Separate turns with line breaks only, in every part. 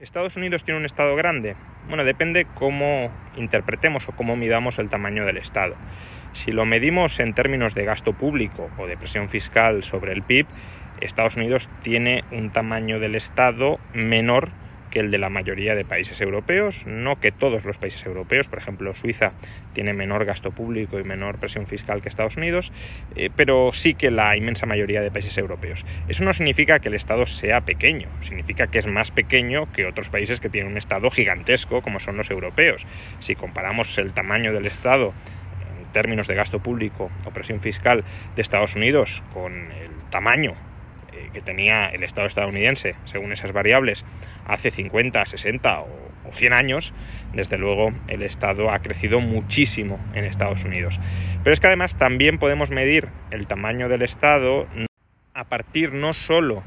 ¿Estados Unidos tiene un Estado grande? Bueno, depende cómo interpretemos o cómo midamos el tamaño del Estado. Si lo medimos en términos de gasto público o de presión fiscal sobre el PIB, Estados Unidos tiene un tamaño del Estado menor que el de la mayoría de países europeos, no que todos los países europeos, por ejemplo Suiza tiene menor gasto público y menor presión fiscal que Estados Unidos, eh, pero sí que la inmensa mayoría de países europeos. Eso no significa que el Estado sea pequeño, significa que es más pequeño que otros países que tienen un Estado gigantesco como son los europeos. Si comparamos el tamaño del Estado en términos de gasto público o presión fiscal de Estados Unidos con el tamaño que tenía el Estado estadounidense, según esas variables, hace 50, 60 o, 100 años, desde luego el Estado ha crecido muchísimo en Estados Unidos. Pero es que además también podemos medir el tamaño del Estado a partir no solo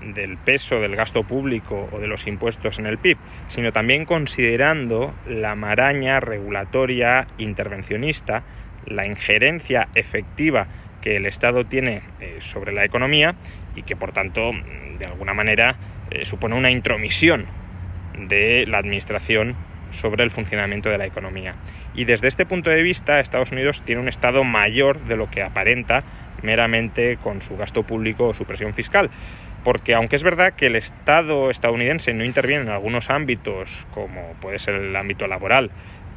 del peso del gasto público o de los impuestos en el PIB, sino también considerando la maraña regulatoria intervencionista, la injerencia efectiva que el Estado tiene eh, sobre la economía y que por tanto de alguna manera eh, supone una intromisión de la administración sobre el funcionamiento de la economía. Y desde este punto de vista, Estados Unidos tiene un Estado mayor de lo que aparenta meramente con su gasto público o su presión fiscal. Porque aunque es verdad que el Estado estadounidense no interviene en algunos ámbitos, como puede ser el ámbito laboral,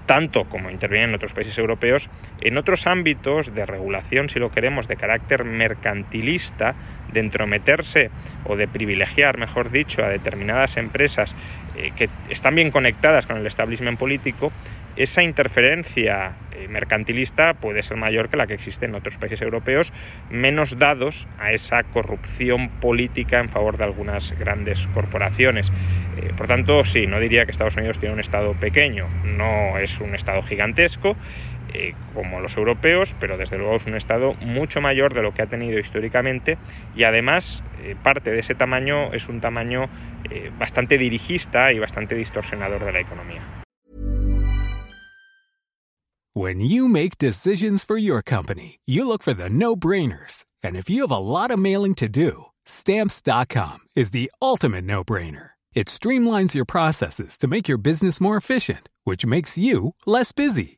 tanto como intervienen en otros países europeos, en otros ámbitos de regulación, si lo queremos, de carácter mercantilista, de entrometerse o de privilegiar, mejor dicho, a determinadas empresas eh, que están bien conectadas con el establishment político, esa interferencia eh, mercantilista puede ser mayor que la que existe en otros países europeos, menos dados a esa corrupción política en favor de algunas grandes corporaciones. Eh, por tanto, sí, no diría que Estados Unidos tiene un Estado pequeño, no es un Estado gigantesco, eh, como los europeos, pero desde luego es un Estado mucho mayor de lo que ha tenido históricamente y además parte de ese tamaño es un tamaño bastante dirigista y bastante distorsionador de la economía.
When you make decisions for your company, you look for the no-brainers. And if you have a lot of mailing to do, stamps.com is the ultimate no-brainer. It streamlines your processes to make your business more efficient, which makes you less busy.